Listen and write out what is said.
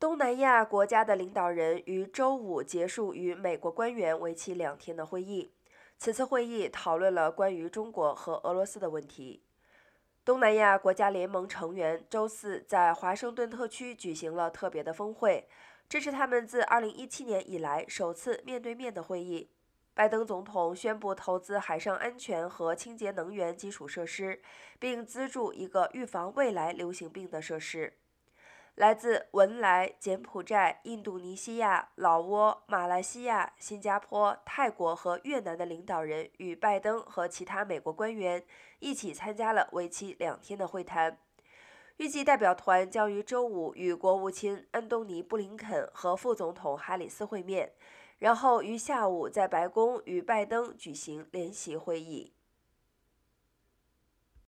东南亚国家的领导人于周五结束与美国官员为期两天的会议。此次会议讨论了关于中国和俄罗斯的问题。东南亚国家联盟成员周四在华盛顿特区举行了特别的峰会，这是他们自2017年以来首次面对面的会议。拜登总统宣布投资海上安全和清洁能源基础设施，并资助一个预防未来流行病的设施。来自文莱、柬埔寨、印度尼西亚、老挝、马来西亚、新加坡、泰国和越南的领导人与拜登和其他美国官员一起参加了为期两天的会谈。预计代表团将于周五与国务卿安东尼·布林肯和副总统哈里斯会面，然后于下午在白宫与拜登举行联席会议。